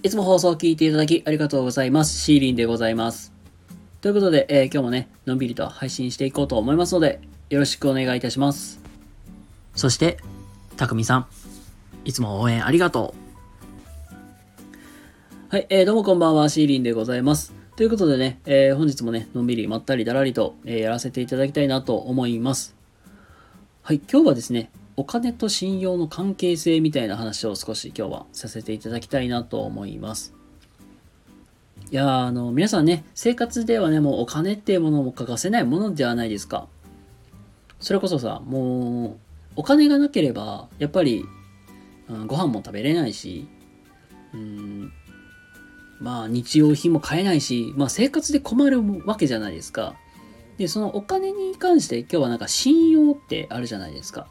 いつも放送を聞いていただきありがとうございます。シーリンでございます。ということで、えー今日もね、のんびりと配信していこうと思いますので、よろしくお願いいたします。そして、たくみさん、いつも応援ありがとう。はい、えーどうもこんばんは、シーリンでございます。ということでね、えー本日もね、のんびりまったりだらりと、えーやらせていただきたいなと思います。はい、今日はですね、お金と信用の関係性みたいな話を少し今日はさせていただきたいなと思います。いやあの、皆さんね、生活ではね、もうお金っていうものも欠かせないものではないですか。それこそさ、もう、お金がなければ、やっぱり、うんご飯も食べれないし、うん、まあ日用品も買えないし、まあ生活で困るわけじゃないですか。で、そのお金に関して今日はなんか信用ってあるじゃないですか。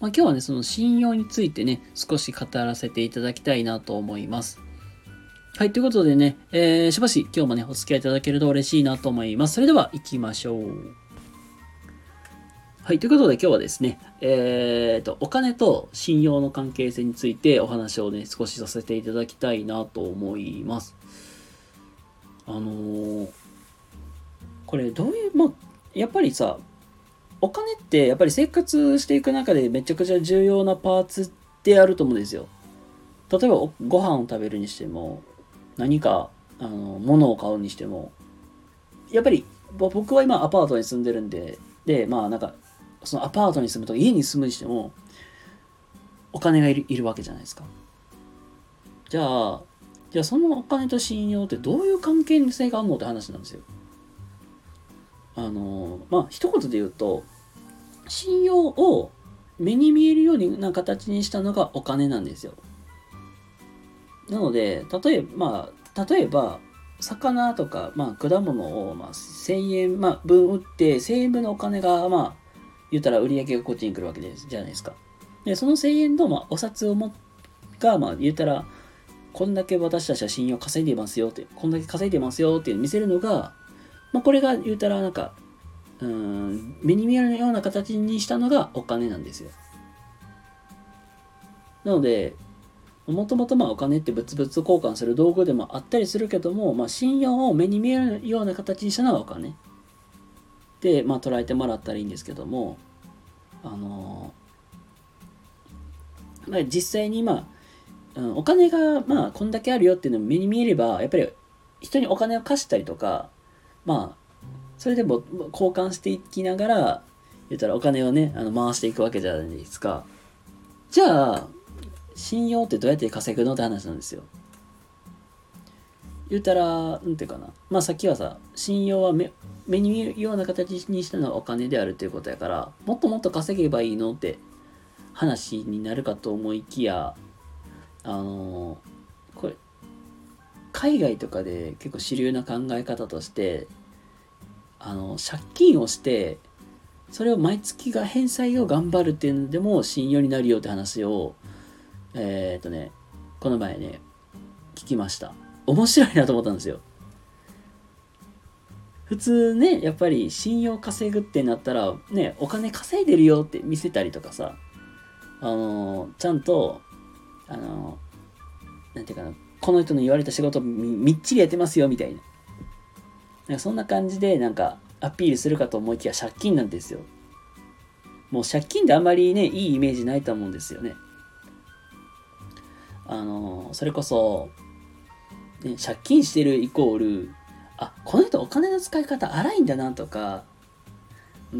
まあ、今日はね、その信用についてね、少し語らせていただきたいなと思います。はい、ということでね、えー、しばし今日もね、お付き合いいただけると嬉しいなと思います。それでは行きましょう。はい、ということで今日はですね、えーと、お金と信用の関係性についてお話をね、少しさせていただきたいなと思います。あのーこれどういう、まあ、やっぱりさ、お金ってやっぱり生活していく中でめちゃくちゃ重要なパーツであると思うんですよ。例えばご飯を食べるにしても何かあの物を買うにしてもやっぱり僕は今アパートに住んでるんででまあなんかそのアパートに住むとか家に住むにしてもお金がいるいるわけじゃないですか。じゃあじゃあそのお金と信用ってどういう関係性があるのって話なんですよ。あのまあ一言で言うと信用を目に見えるような形にしたのがお金なんですよ。なので例えば、まあ、例えば魚とか、まあ、果物を、まあ、1000円、まあ、分売って1000円分のお金がまあ言ったら売り上げがこっちに来るわけですじゃないですか。でその1000円の、まあ、お札をもが、まあ、言ったらこんだけ私たちは信用稼いでますよってこんだけ稼いでますよっていう見せるのがまあ、これが言うたらなんかうん目に見えるような形にしたのがお金なんですよ。なのでもともとまあお金って物々交換する道具でもあったりするけども、まあ、信用を目に見えるような形にしたのがお金で、まあ、捉えてもらったらいいんですけどもあのまあ、実際にまあ、うん、お金がまあこんだけあるよっていうのを目に見えればやっぱり人にお金を貸したりとかまあそれでも交換していきながら言ったらお金をねあの回していくわけじゃないですか。じゃあ信用ってどうやって稼ぐのって話なんですよ。言ったらなんていうかな。まあさっきはさ信用は目目に見えるような形にしたのはお金であるということやからもっともっと稼げばいいのって話になるかと思いきやあのこれ海外とかで結構主流な考え方としてあの借金をしてそれを毎月が返済を頑張るっていうのでも信用になるよって話をえーっとねこの前ね聞きました。面白いなと思ったんですよ。普通ねやっぱり信用稼ぐってなったらねお金稼いでるよって見せたりとかさあのちゃんとあのなんていうかなこの人の言われた仕事みっちりやってますよみたいな。なんかそんな感じでなんかアピールするかと思いきや借金なんですよ。もう借金であんまりねいいイメージないと思うんですよね。あのそれこそ、ね、借金してるイコールあこの人お金の使い方荒いんだなとか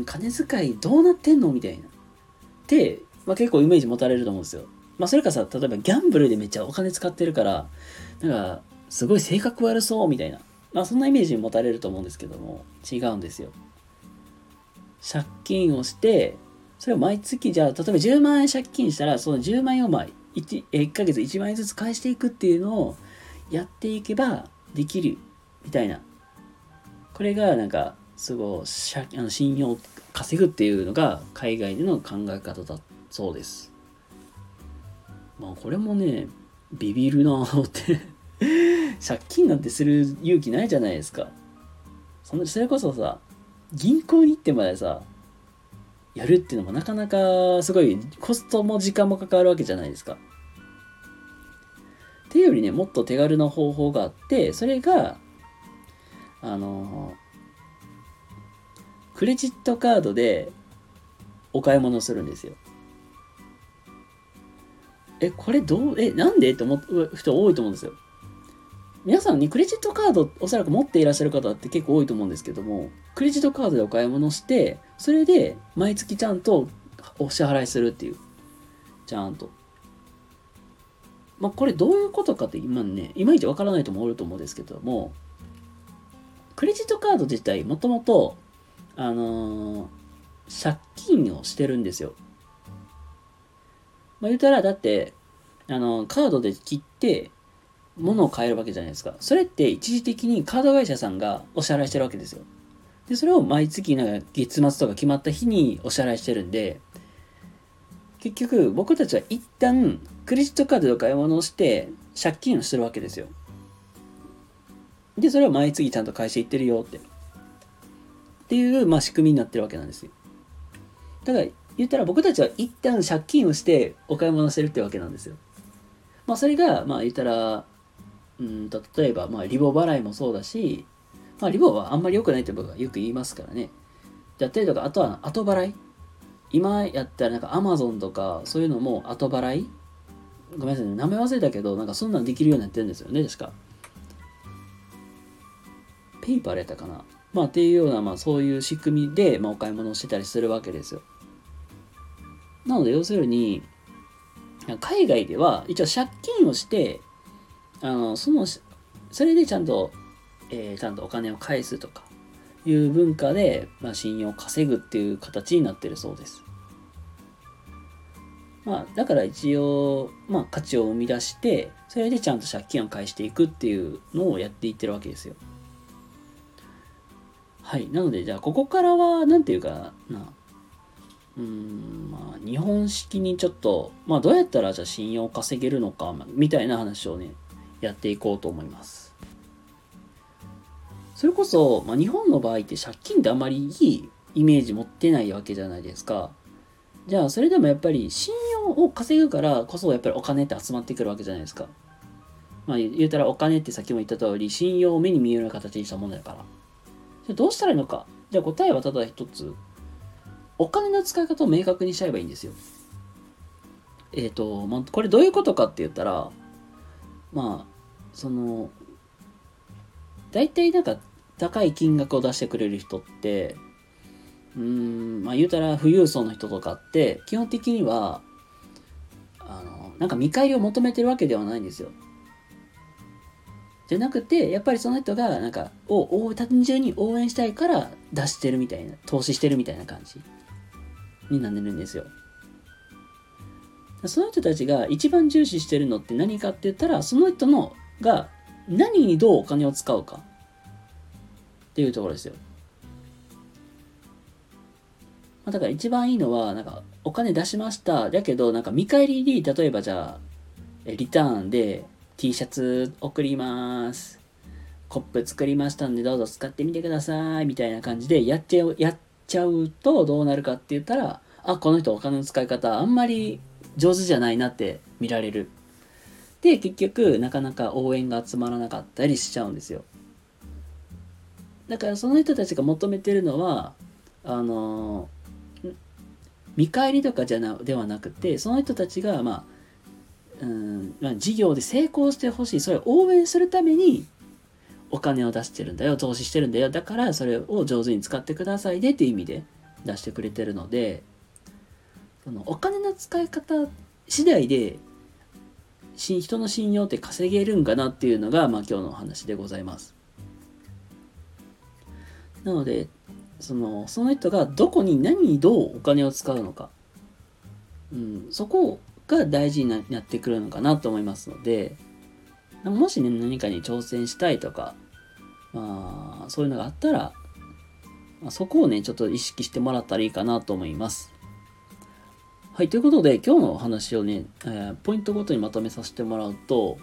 金遣いどうなってんの？みたいな。って、まあ、結構イメージ持たれると思うんですよ。まあそれかさ例えばギャンブルでめっちゃお金使ってるからなんかすごい性格悪そうみたいな。まあそんなイメージ持たれると思うんですけども違うんですよ。借金をしてそれを毎月じゃあ例えば10万円借金したらその10万円をまあ 1, 1ヶ月1万円ずつ返していくっていうのをやっていけばできるみたいな。これがなんかすごい借あの信用稼ぐっていうのが海外での考え方だそうです。まあこれもねビビるなぁって。借金なんてする勇気ないじゃないですかそのそれこそさ銀行に行ってまでさやるっていうのもなかなかすごいコストも時間もかかるわけじゃないですかっていうよりね、もっと手軽な方法があって、それが、あの、クレジットカードでお買い物するんですよ。え、これどう、え、なんで？って思う人多いと思うんですよ。皆さんにクレジットカードおそらく持っていらっしゃる方って結構多いと思うんですけども、クレジットカードでお買い物して、それで毎月ちゃんとお支払いするっていう。ちゃんと。まあ、これどういうことかって今ね、いまいちわからない人もおると思うんですけども、クレジットカード自体もともと、あのー、借金をしてるんですよ。まあ、言うたら、だって、あのー、カードで切って、物を買えるわけじゃないですか。それって一時的にカード会社さんがお支払いしてるわけですよ。で、それを毎月なんか月末とか決まった日にお支払いしてるんで、結局僕たちは一旦クレジットカードで買い物をして借金をしてるわけですよ。で、それを毎月ちゃんと返していってるよって。っていう、まあ、仕組みになってるわけなんですよ。ただ言ったら僕たちは一旦借金をしてお買い物してるってわけなんですよ。まあそれが、まあ言ったら、うんと、例えば、まあリボ払いもそうだし、まあリボはあんまり良くないって僕はよく言いますからね。だったりとか、あとは後払い。今やったらなんか Amazon とかそういうのも後払いごめんなさいね、名前忘れたけど、なんかそんなんできるようになってるんですよね、確か。ペイパーやったかな。まあっていうような、まあそういう仕組みで、まあ、お買い物をしてたりするわけですよ。なので要するに、海外では一応借金をして、あの、その、それでちゃんと、えー、ちゃんとお金を返すとかいう文化で、まあ、信用を稼ぐっていう形になってるそうです。まあ、だから一応、まあ、価値を生み出して、それでちゃんと借金を返していくっていうのをやっていってるわけですよ。はい。なので、じゃあ、ここからは、なんていうかな、うん、まあ、日本式にちょっと、まあ、どうやったら、じゃあ、信用を稼げるのか、みたいな話をね、やっていこうと思います。それこそ、まあ、日本の場合って借金ってあまりいいイメージ持ってないわけじゃないですか。じゃあ、それでもやっぱり信用を稼ぐからこそ、やっぱりお金って集まってくるわけじゃないですか。まあ、言うたらお金ってさっきも言った通り、信用を目に見えるような形にしたものだから。じゃどうしたらいいのか。じゃあ答えはただ一つ。お金の使い方を明確にしちゃえばいいんですよ。えっ、ー、と、まあ、これどういうことかって言ったら、まあ、その、大体なんか高い金額を出してくれる人って、うん、まあ言うたら富裕層の人とかって、基本的には、あの、なんか見返りを求めてるわけではないんですよ。じゃなくて、やっぱりその人が、なんか、を、単純に応援したいから出してるみたいな、投資してるみたいな感じになってるんですよ。その人たちが一番重視してるのって何かって言ったら、その人のが何にどうお金を使うかっていうところですよ。まあ、だから一番いいのは、なんかお金出しました。だけど、なんか見返りに、例えばじゃあ、リターンで T シャツ送ります。コップ作りましたんでどうぞ使ってみてください。みたいな感じでやっちゃう、やっちゃうとどうなるかって言ったら、あ、この人お金の使い方あんまり上手じゃないなって見られる。で、結局、なかなか応援が集まらなかったりしちゃうんですよ。だからその人たちが求めてるのは、あの、見返りとかじゃなではなくて、その人たちが、まあ、うんまあ、事業で成功してほしい、それを応援するためにお金を出してるんだよ、投資してるんだよ、だからそれを上手に使ってくださいねっていう意味で出してくれてるので、そのお金の使い方次第で人の信用って稼げるんかなっていうのが、まあ、今日のお話でございます。なので、その、その人がどこに何にどうお金を使うのか、うん、そこが大事になってくるのかなと思いますので、もしね、何かに挑戦したいとか、まあ、そういうのがあったら、まあ、そこをね、ちょっと意識してもらったらいいかなと思います。はい、ということで、今日のお話をね、えー、ポイントごとにまとめさせてもらうと、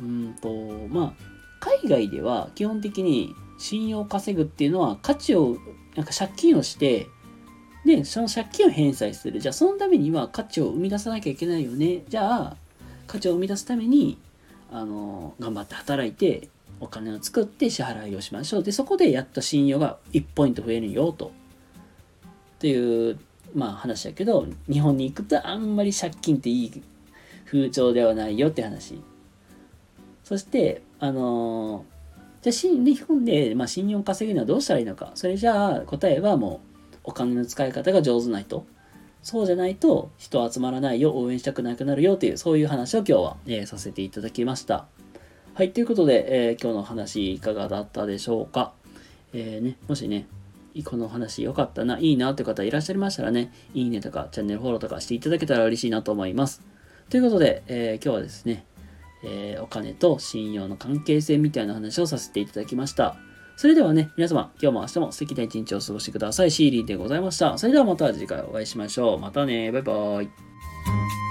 うんと、まあ、海外では基本的に信用を稼ぐっていうのは価値を、なんか借金をして、で、その借金を返済する。じゃあ、そのためには価値を生み出さなきゃいけないよね。じゃあ、価値を生み出すために、あの頑張って働いてお金を作って支払いをしましょうでそこでやっと信用が1ポイント増えるよとっていうまあ話だけど日本に行くとあんまり借金っていい風潮ではないよって話。そしてあのじゃあ日本で、まあ、信用を稼ぐにはどうしたらいいのか。それじゃあ答えはもうお金の使い方が上手な人そうじゃないと人集まらないよ。応援したくなくなるよっていうそういう話を今日は、えー、させていただきました。はい、ということで、えー、今日の話いかがだったでしょうか。えー、ね、もしね、この話良かったな、いいなという方いらっしゃいましたらね、いいねとかチャンネルフォローとかしていただけたら嬉しいなと思います。ということで、えー、今日はですね、えー、お金と信用の関係性みたいな話をさせていただきました。それではね、皆様、今日も明日も素敵な一日を過ごしてください。シーリーでございました。それではまた次回お会いしましょう。またね、バイバーイ。